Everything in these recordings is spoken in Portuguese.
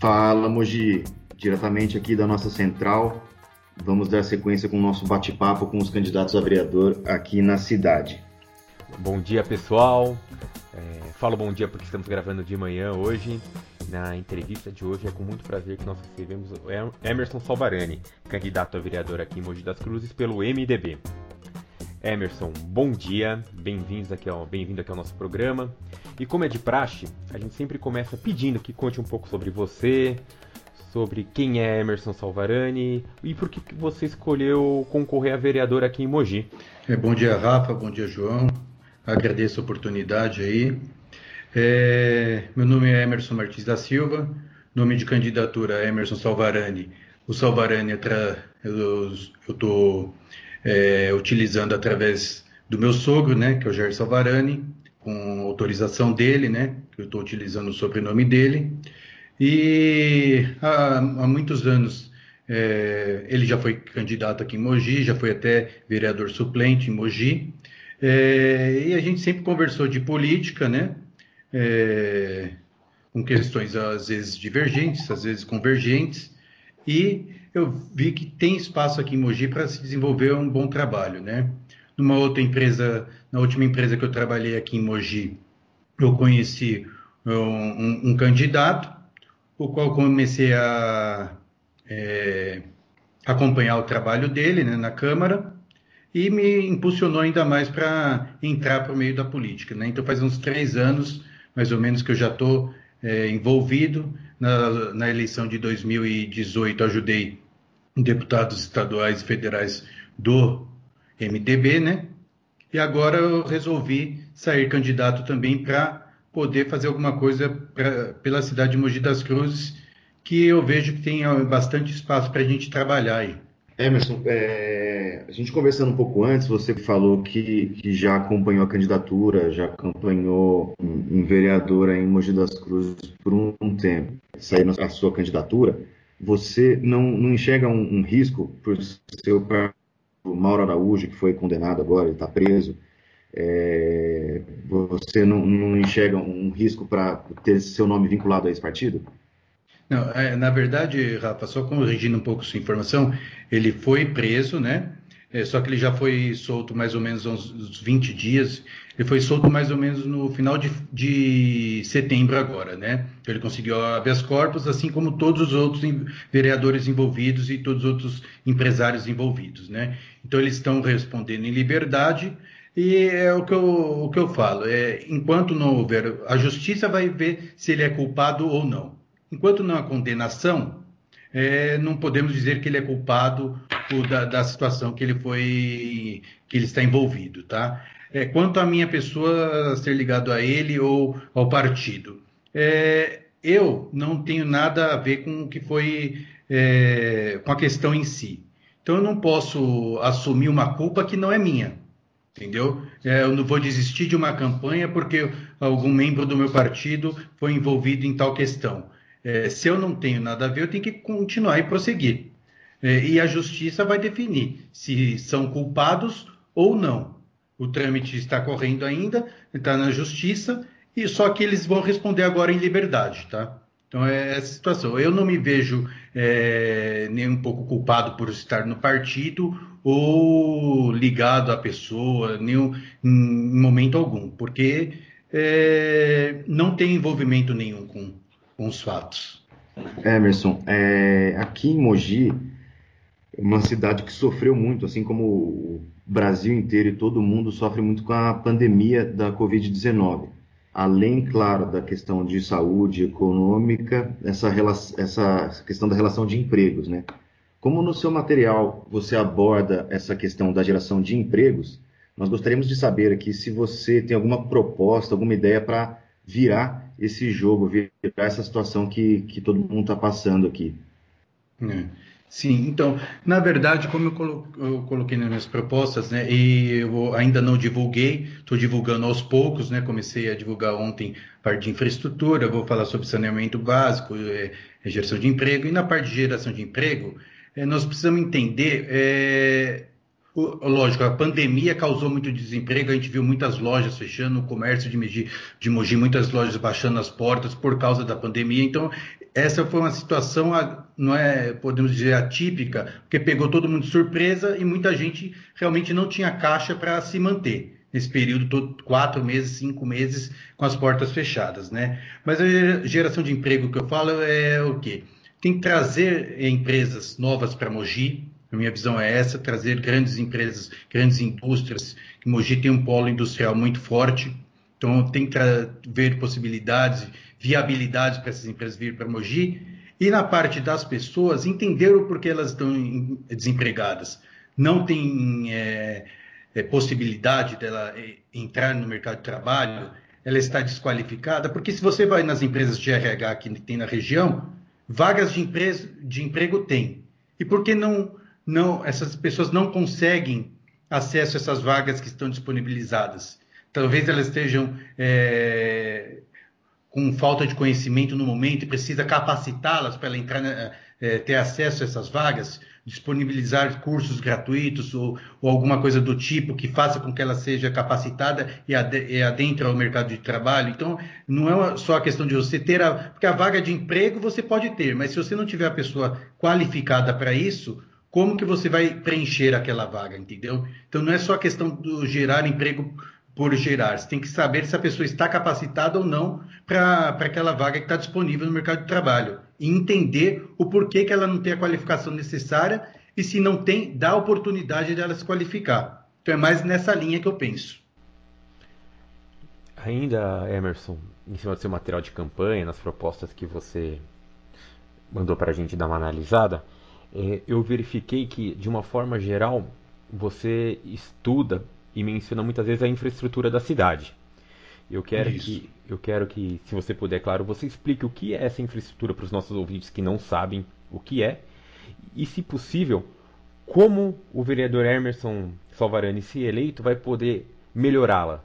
Fala, Mogi, diretamente aqui da nossa central. Vamos dar sequência com o nosso bate-papo com os candidatos a vereador aqui na cidade. Bom dia, pessoal. É, falo bom dia porque estamos gravando de manhã hoje. Na entrevista de hoje é com muito prazer que nós recebemos Emerson Salvarani, candidato a vereador aqui em Mogi das Cruzes pelo MDB. Emerson, bom dia, bem-vindo aqui, ao, bem aqui ao nosso programa. E como é de praxe, a gente sempre começa pedindo que conte um pouco sobre você, sobre quem é Emerson Salvarani e por que você escolheu concorrer a vereador aqui em Mogi. É, bom dia, Rafa, bom dia, João. Agradeço a oportunidade aí. É, meu nome é Emerson Martins da Silva, nome de candidatura é Emerson Salvarani. O Salvarani, eu estou é, utilizando através do meu sogro, né, que é o Jair Salvarani, com autorização dele, né, que eu estou utilizando o sobrenome dele. E há, há muitos anos é, ele já foi candidato aqui em Mogi, já foi até vereador suplente em Mogi. É, e a gente sempre conversou de política, né? É, com questões às vezes divergentes, às vezes convergentes. E eu vi que tem espaço aqui em Mogi para se desenvolver um bom trabalho, né? Numa outra empresa, na última empresa que eu trabalhei aqui em Mogi, eu conheci um, um, um candidato, o qual comecei a é, acompanhar o trabalho dele né, na Câmara e me impulsionou ainda mais para entrar para o meio da política. Né? Então faz uns três anos, mais ou menos, que eu já estou é, envolvido. Na, na, eleição de 2018, ajudei deputados estaduais e federais do MDB, né? E agora eu resolvi sair candidato também para poder fazer alguma coisa pra, pela cidade de Mogi das Cruzes, que eu vejo que tem bastante espaço para a gente trabalhar aí. Emerson, é, a gente conversando um pouco antes, você falou que, que já acompanhou a candidatura, já acompanhou um, um vereador em Mogi das Cruzes por um, um tempo, saindo a sua candidatura, você não, não enxerga um, um risco por o Mauro Araújo, que foi condenado agora, ele está preso, é, você não, não enxerga um risco para ter seu nome vinculado a esse partido? Não, é, na verdade, Rafa, só corrigindo um pouco sua informação, ele foi preso, né? É, só que ele já foi solto mais ou menos uns 20 dias. Ele foi solto mais ou menos no final de, de setembro agora, né? Então, ele conseguiu habeas corpus, assim como todos os outros vereadores envolvidos e todos os outros empresários envolvidos, né? Então eles estão respondendo em liberdade e é o que eu, o que eu falo. É, enquanto não houver, a justiça vai ver se ele é culpado ou não. Enquanto não há condenação, é, não podemos dizer que ele é culpado da, da, situação que ele foi, que ele está envolvido, tá? É, quanto à minha pessoa ser ligado a ele ou ao partido, é, eu não tenho nada a ver com o que foi é, com a questão em si. Então eu não posso assumir uma culpa que não é minha, entendeu? É, eu não vou desistir de uma campanha porque algum membro do meu partido foi envolvido em tal questão. É, se eu não tenho nada a ver, eu tenho que continuar e prosseguir. É, e a justiça vai definir se são culpados ou não. O trâmite está correndo ainda, está na justiça, e só que eles vão responder agora em liberdade, tá? Então é essa situação. Eu não me vejo é, nem um pouco culpado por estar no partido ou ligado à pessoa, nenhum, em momento algum, porque é, não tem envolvimento nenhum com, com os fatos. Emerson, é, aqui em Mogi, uma cidade que sofreu muito, assim como o Brasil inteiro e todo mundo sofre muito com a pandemia da Covid-19. Além, claro, da questão de saúde econômica, essa, essa questão da relação de empregos, né? Como no seu material você aborda essa questão da geração de empregos, nós gostaríamos de saber aqui se você tem alguma proposta, alguma ideia para virar esse jogo, virar essa situação que, que todo mundo está passando aqui. É. Sim, então, na verdade, como eu, colo eu, coloquei nas minhas propostas, né, e eu ainda não divulguei, estou divulgando aos poucos, né, comecei a divulgar ontem parte de infraestrutura, vou falar sobre saneamento básico, é, geração de emprego, e na parte de geração de emprego, é, nós precisamos entender é, lógico, a pandemia causou muito desemprego, a gente viu muitas lojas fechando, o comércio de Mogi, de Mogi, muitas lojas baixando as portas por causa da pandemia. Então, essa foi uma situação, não é, podemos dizer, atípica, porque pegou todo mundo de surpresa e muita gente realmente não tinha caixa para se manter nesse período todo, quatro meses, cinco meses com as portas fechadas, né? Mas a geração de emprego que eu falo é o quê? Tem que trazer empresas novas para Mogi, a minha visão é essa, trazer grandes empresas, grandes indústrias. Mogi tem um polo industrial muito forte, então tem que ver possibilidades, viabilidades para essas empresas vir para Mogi. E na parte das pessoas, entender o porquê elas estão desempregadas. Não tem é, é, possibilidade dela é, entrar no mercado de trabalho, ela está desqualificada, porque se você vai nas empresas de RH que tem na região, vagas de, empresa, de emprego tem. E por que não não, essas pessoas não conseguem acesso a essas vagas que estão disponibilizadas. Talvez elas estejam é, com falta de conhecimento no momento e precisa capacitá-las para entrar, é, ter acesso a essas vagas, disponibilizar cursos gratuitos ou, ou, alguma coisa do tipo que faça com que ela seja capacitada e, e adentre ao mercado de trabalho. Então, não é só a questão de você ter a. Porque a vaga de emprego você pode ter, mas se você não tiver a pessoa qualificada para isso, como que você vai preencher aquela vaga, entendeu? Então não é só a questão do gerar emprego por gerar, você tem que saber se a pessoa está capacitada ou não para aquela vaga que está disponível no mercado de trabalho e entender o porquê que ela não tem a qualificação necessária e se não tem, dá a oportunidade dela se qualificar. Então é mais nessa linha que eu penso. Ainda, Emerson, em cima do seu material de campanha, nas propostas que você mandou para a gente dar uma analisada, é, eu verifiquei que, de uma forma geral, você estuda e menciona muitas vezes a infraestrutura da cidade. Eu quero que, eu quero que, se você puder, claro, você explique o que é essa infraestrutura para os nossos ouvintes que não sabem o que é, e, se possível, como o vereador Emerson Salvarani, se eleito, vai poder melhorá-la.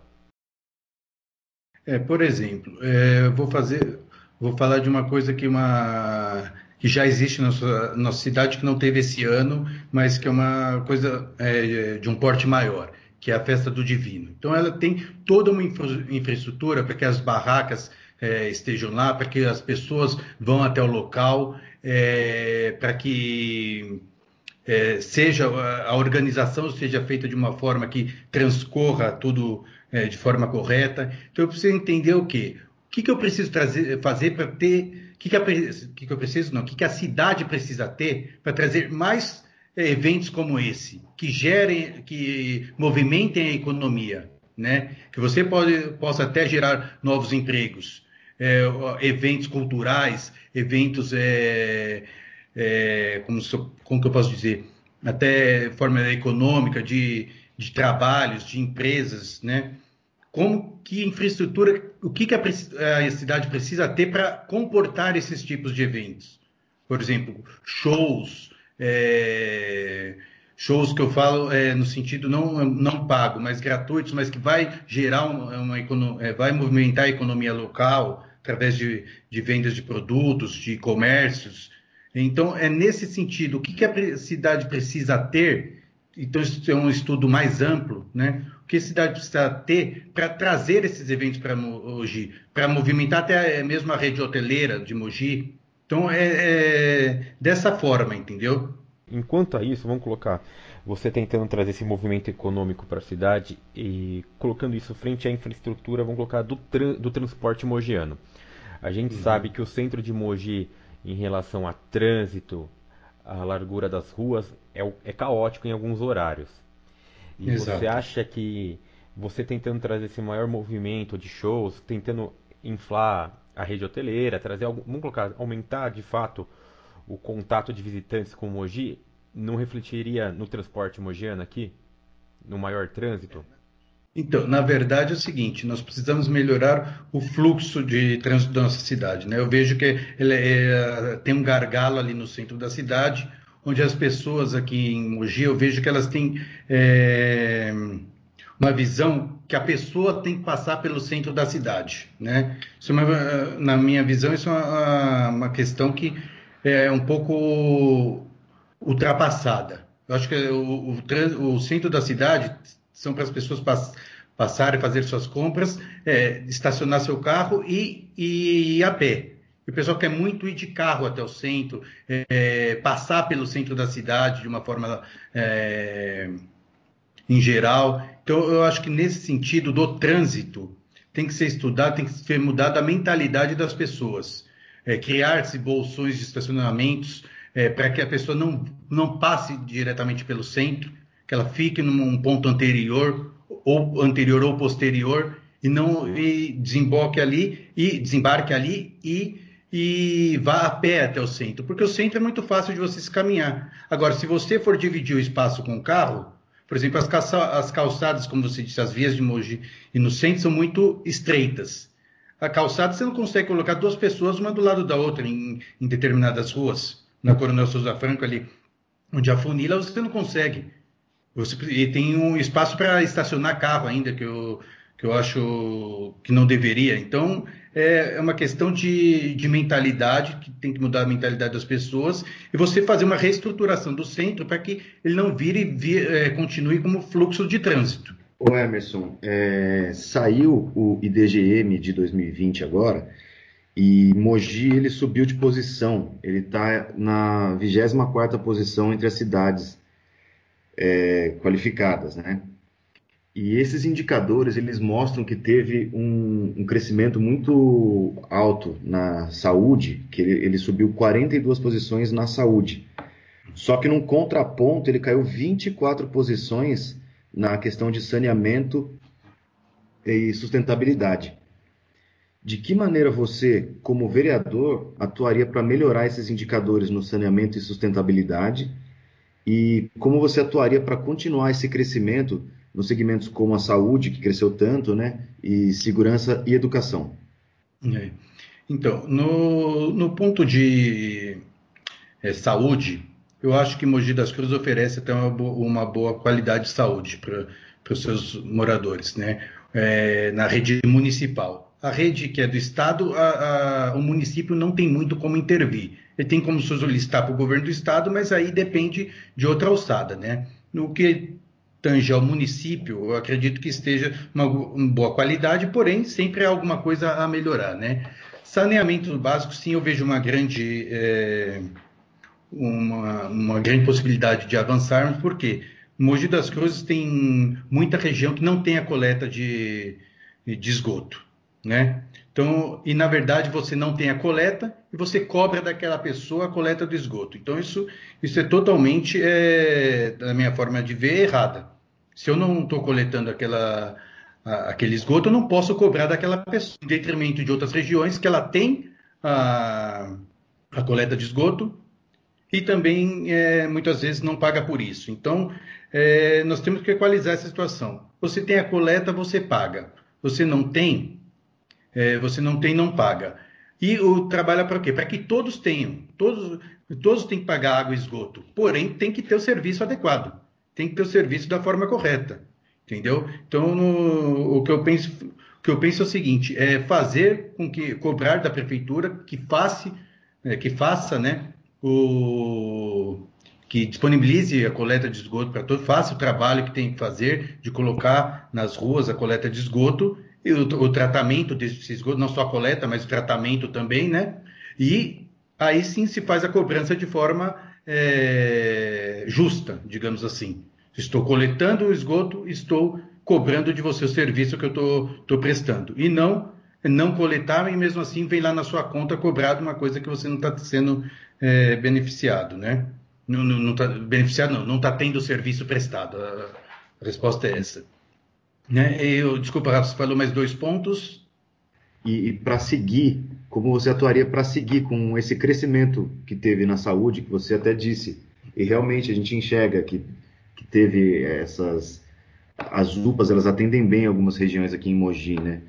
É, por exemplo, é, vou fazer, vou falar de uma coisa que uma que já existe na nossa, nossa cidade, que não teve esse ano, mas que é uma coisa é, de um porte maior, que é a Festa do Divino. Então, ela tem toda uma infra infraestrutura para que as barracas é, estejam lá, para que as pessoas vão até o local, é, para que é, seja a organização seja feita de uma forma que transcorra tudo é, de forma correta. Então, eu preciso entender o quê? O que, que eu preciso trazer, fazer para ter que, que, que, que eu preciso? Não, o que, que a cidade precisa ter para trazer mais eh, eventos como esse, que gerem, que movimentem a economia, né? Que você pode, possa até gerar novos empregos, é, eventos culturais, eventos, é, é, como, como que eu posso dizer, até forma econômica de, de trabalhos, de empresas, né? como que infraestrutura, o que, que a, a cidade precisa ter para comportar esses tipos de eventos. Por exemplo, shows, é, shows que eu falo é, no sentido não, não pago, mas gratuitos, mas que vai gerar uma, uma é, vai movimentar a economia local através de, de vendas de produtos, de comércios. Então, é nesse sentido, o que, que a cidade precisa ter? Então, isso é um estudo mais amplo, né? Que a cidade precisa ter para trazer esses eventos para Mogi, para movimentar até mesmo a rede hoteleira de Mogi. Então, é, é dessa forma, entendeu? Enquanto a isso, vamos colocar você tentando trazer esse movimento econômico para a cidade e colocando isso frente à infraestrutura, vamos colocar do, do transporte mogiano. A gente uhum. sabe que o centro de Mogi, em relação a trânsito, a largura das ruas, é, é caótico em alguns horários. E Exato. você acha que você tentando trazer esse maior movimento de shows, tentando inflar a rede hoteleira, trazer algo, vamos colocar, aumentar de fato o contato de visitantes com o Mogi, não refletiria no transporte mogiano aqui? No maior trânsito? Então, na verdade é o seguinte, nós precisamos melhorar o fluxo de trânsito da nossa cidade. Né? Eu vejo que ele é, tem um gargalo ali no centro da cidade, onde as pessoas aqui em Mogi, eu vejo que elas têm é, uma visão que a pessoa tem que passar pelo centro da cidade, né? Isso é uma, na minha visão, isso é uma, uma questão que é um pouco ultrapassada. Eu acho que o, o, o centro da cidade são para as pessoas pass, passarem, fazer suas compras, é, estacionar seu carro e, e ir a pé. E o pessoal quer muito ir de carro até o centro, é, passar pelo centro da cidade de uma forma é, em geral. Então, eu acho que nesse sentido do trânsito, tem que ser estudado, tem que ser mudada a mentalidade das pessoas. É, Criar-se bolsões de estacionamentos é, para que a pessoa não, não passe diretamente pelo centro, que ela fique num ponto anterior, ou anterior ou posterior, e não e desemboque ali e desembarque ali e e vá a pé até o centro, porque o centro é muito fácil de você se caminhar. Agora, se você for dividir o espaço com o carro, por exemplo, as, calça as calçadas, como você disse, as vias de Mogi e no centro são muito estreitas. A calçada você não consegue colocar duas pessoas uma do lado da outra em, em determinadas ruas. Na Coronel Souza Franco ali, onde a funila, você não consegue. Você, e tem um espaço para estacionar carro ainda, que eu, que eu acho que não deveria. Então, é, é uma questão de, de mentalidade, que tem que mudar a mentalidade das pessoas, e você fazer uma reestruturação do centro para que ele não vire, vire é, continue como fluxo de trânsito. Ô Emerson, é, saiu o IDGM de 2020 agora, e Mogi ele subiu de posição, ele está na 24ª posição entre as cidades é, qualificadas, né? E esses indicadores eles mostram que teve um, um crescimento muito alto na saúde, que ele, ele, subiu 42 posições na saúde. Só que num contraponto ele caiu 24 posições na questão de saneamento e sustentabilidade. De que maneira você, como vereador, atuaria para melhorar esses indicadores no saneamento e sustentabilidade? E como você atuaria para continuar esse crescimento nos segmentos como a saúde, que cresceu tanto, né? E segurança e educação. É. Então, no, no ponto de é, saúde, eu acho que Mogi das Cruzes oferece até uma, uma boa qualidade de saúde para os seus moradores, né? É, na rede municipal. A rede que é do Estado, a, a, o município não tem muito como intervir. Ele tem como solicitar para o governo do Estado, mas aí depende de outra alçada, né? No que tange ao município, eu acredito que esteja uma, uma boa qualidade, porém sempre há alguma coisa a melhorar, né? Saneamento básico, sim, eu vejo uma grande, é, uma, uma grande possibilidade de avançarmos, porque Mogi das Cruzes tem muita região que não tem a coleta de, de esgoto, né? Então, e na verdade você não tem a coleta e você cobra daquela pessoa a coleta do esgoto. Então, isso, isso é totalmente, é, da minha forma de ver, errada. Se eu não estou coletando aquela, a, aquele esgoto, eu não posso cobrar daquela pessoa, em detrimento de outras regiões que ela tem a, a coleta de esgoto e também é, muitas vezes não paga por isso. Então, é, nós temos que equalizar essa situação. Você tem a coleta, você paga. Você não tem, é, você não tem, não paga. E o trabalho é para quê? Para que todos tenham, todos, todos têm que pagar água e esgoto. Porém, tem que ter o serviço adequado tem que ter o serviço da forma correta, entendeu? Então, no, o que eu penso, que eu penso é o seguinte: é fazer com que cobrar da prefeitura que faça, é, que faça, né, o que disponibilize a coleta de esgoto para todos, faça o trabalho que tem que fazer de colocar nas ruas a coleta de esgoto e o, o tratamento desse esgoto, não só a coleta, mas o tratamento também, né? E aí sim se faz a cobrança de forma é, justa, digamos assim. Estou coletando o esgoto, estou cobrando de você o serviço que eu estou prestando. E não não coletar e mesmo assim vem lá na sua conta cobrado uma coisa que você não está sendo é, beneficiado, né? Não, não, está beneficiado, não, não está tendo o serviço prestado. A, a resposta é essa. Né? Eu, desculpa, Rafa, você falou mais dois pontos. E, e para seguir como você atuaria para seguir com esse crescimento que teve na saúde, que você até disse, e realmente a gente enxerga que, que teve essas. As UPAs, elas atendem bem algumas regiões aqui em Mogi, né?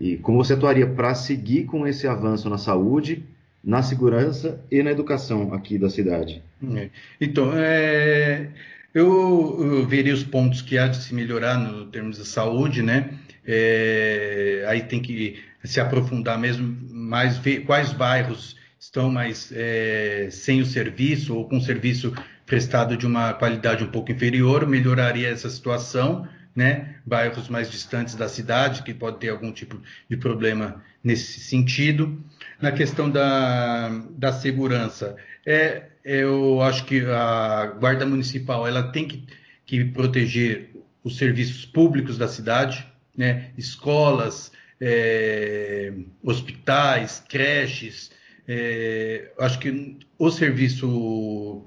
E como você atuaria para seguir com esse avanço na saúde, na segurança e na educação aqui da cidade? É. Então, é, eu, eu veria os pontos que há de se melhorar no termos de saúde, né? É, aí tem que se aprofundar mesmo, mais ver quais bairros estão mais é, sem o serviço ou com serviço prestado de uma qualidade um pouco inferior, melhoraria essa situação, né? Bairros mais distantes da cidade, que pode ter algum tipo de problema nesse sentido. Na questão da, da segurança, é, eu acho que a Guarda Municipal ela tem que, que proteger os serviços públicos da cidade, né? escolas, é, hospitais, creches. É, acho que o serviço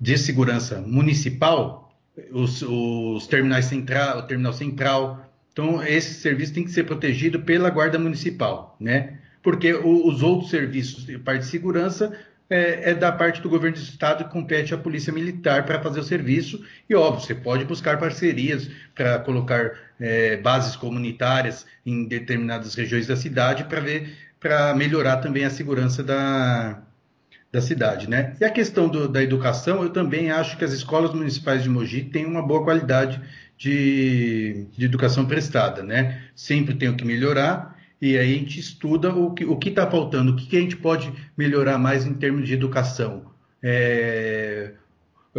de segurança municipal, os, os terminais central, o terminal central, então esse serviço tem que ser protegido pela guarda municipal, né? Porque os outros serviços de parte de segurança é, é, da parte do governo do estado que compete à polícia militar para fazer o serviço. E óbvio, você pode buscar parcerias para colocar é, bases comunitárias em determinadas regiões da cidade para ver para melhorar também a segurança da, da cidade, né? E a questão do, da educação, eu também acho que as escolas municipais de Mogi têm uma boa qualidade de, de educação prestada, né? Sempre tem o que melhorar e aí a gente estuda o que o está faltando, o que, que, a gente pode melhorar mais em termos de educação. É,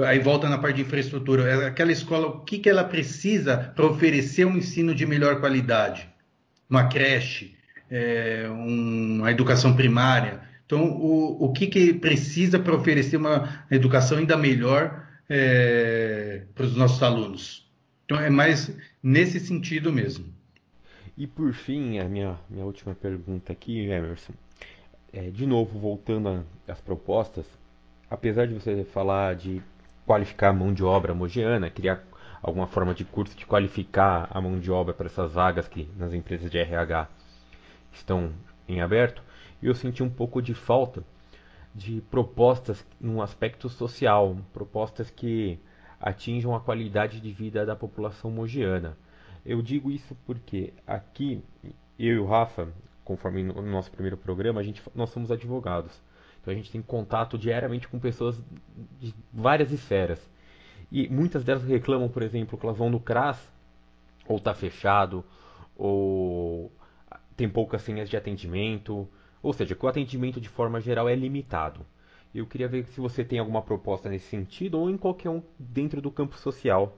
aí volta na parte de infraestrutura, é aquela escola, o que, que ela precisa para oferecer um ensino de melhor qualidade? Uma creche, é, um, uma educação primária. Então, o, o que, que precisa para oferecer uma educação ainda melhor é, para os nossos alunos? Então, é mais nesse sentido mesmo. E por fim, a minha, minha última pergunta aqui, Emerson. É, de novo, voltando às propostas, apesar de você falar de qualificar a mão de obra mogiana, criar alguma forma de curso de qualificar a mão de obra para essas vagas que nas empresas de RH estão em aberto, eu senti um pouco de falta de propostas num aspecto social, propostas que atinjam a qualidade de vida da população mogiana. Eu digo isso porque aqui, eu e o Rafa, conforme no nosso primeiro programa, a gente, nós somos advogados. Então a gente tem contato diariamente com pessoas de várias esferas. E muitas delas reclamam, por exemplo, que elas vão no CRAS, ou está fechado, ou tem poucas senhas de atendimento, ou seja, que o atendimento de forma geral é limitado. Eu queria ver se você tem alguma proposta nesse sentido ou em qualquer um dentro do campo social.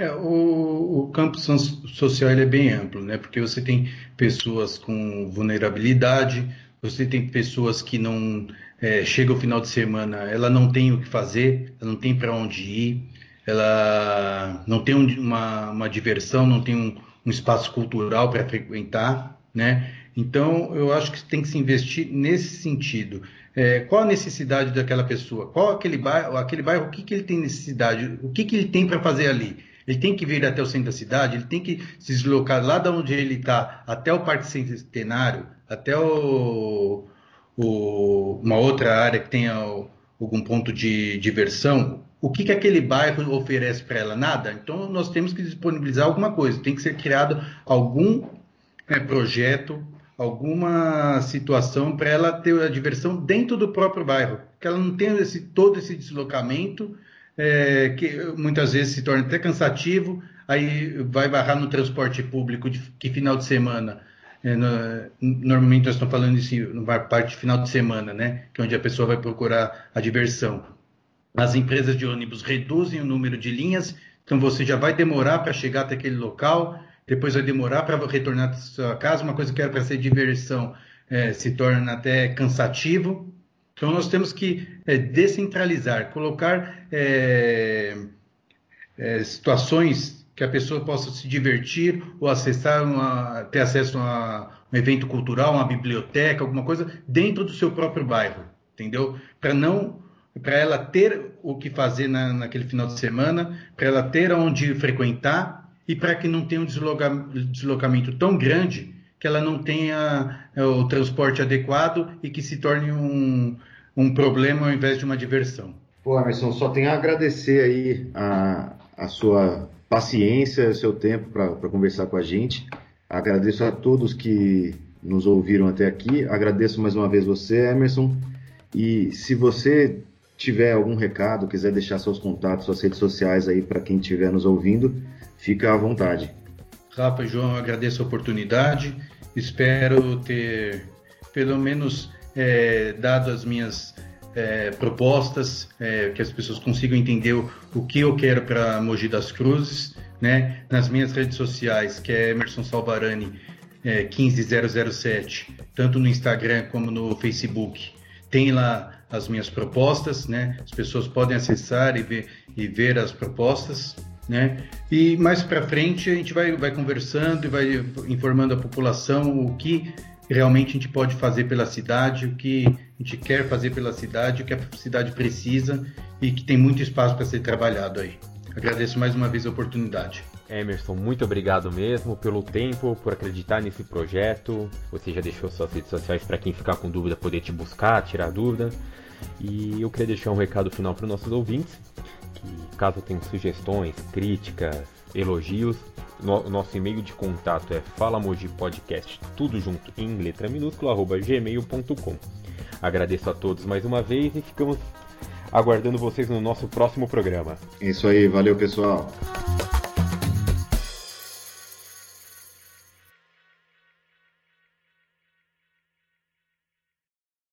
É, o, o campo social é bem amplo, né? Porque você tem pessoas com vulnerabilidade, você tem pessoas que não é, chega o final de semana, ela não tem o que fazer, ela não tem para onde ir, ela não tem uma, uma diversão, não tem um, um espaço cultural para frequentar, né? Então, eu acho que tem que se investir nesse sentido. É, qual a necessidade daquela pessoa? Qual aquele bairro, aquele bairro, o que, que ele tem necessidade? O que, que ele tem para fazer ali? Ele tem que vir até o centro da cidade, ele tem que se deslocar lá de onde ele está até o Parque Centenário, até o, o, uma outra área que tenha algum ponto de diversão. O que, que aquele bairro oferece para ela? Nada. Então nós temos que disponibilizar alguma coisa. Tem que ser criado algum é, projeto, alguma situação para ela ter a diversão dentro do próprio bairro, que ela não tenha esse, todo esse deslocamento é, que muitas vezes se torna até cansativo, aí vai barrar no transporte público de, que final de semana. É, no, normalmente nós estamos falando isso na parte de final de semana, né? Que é onde a pessoa vai procurar a diversão. As empresas de ônibus reduzem o número de linhas, então você já vai demorar para chegar até aquele local, depois vai demorar para retornar para sua casa. Uma coisa que era para ser diversão é, se torna até cansativo. Então, nós temos que é, descentralizar, colocar é, é, situações que a pessoa possa se divertir ou acessar uma, ter acesso a um evento cultural, uma biblioteca, alguma coisa dentro do seu próprio bairro, entendeu? Para não para ela ter o que fazer na, naquele final de semana, para ela ter aonde frequentar e para que não tenha um deslocamento tão grande que ela não tenha é, o transporte adequado e que se torne um, um problema ao invés de uma diversão. Pô, Emerson, só tenho a agradecer aí a, a sua paciência, o seu tempo para conversar com a gente. Agradeço a todos que nos ouviram até aqui. Agradeço mais uma vez você, Emerson. E se você tiver algum recado, quiser deixar seus contatos, suas redes sociais aí para quem estiver nos ouvindo, fica à vontade. Rafa e João, agradeço a oportunidade. Espero ter pelo menos é, dado as minhas é, propostas, é, que as pessoas consigam entender o, o que eu quero para Mogi das Cruzes, né? Nas minhas redes sociais, que é Emerson Salvarani é, 15007, tanto no Instagram como no Facebook, tem lá as minhas propostas, né? As pessoas podem acessar e ver, e ver as propostas, né? E mais para frente a gente vai, vai conversando e vai informando a população o que realmente a gente pode fazer pela cidade, o que a gente quer fazer pela cidade, o que a cidade precisa e que tem muito espaço para ser trabalhado aí. Agradeço mais uma vez a oportunidade. Emerson, muito obrigado mesmo pelo tempo, por acreditar nesse projeto. Você já deixou suas redes sociais para quem ficar com dúvida poder te buscar, tirar dúvida. E eu queria deixar um recado final para os nossos ouvintes, que caso tenham sugestões, críticas, elogios, no, nosso e-mail de contato é falamojipodcast, tudo junto em letra minúscula, arroba gmail.com. Agradeço a todos mais uma vez e ficamos aguardando vocês no nosso próximo programa. É isso aí, valeu pessoal.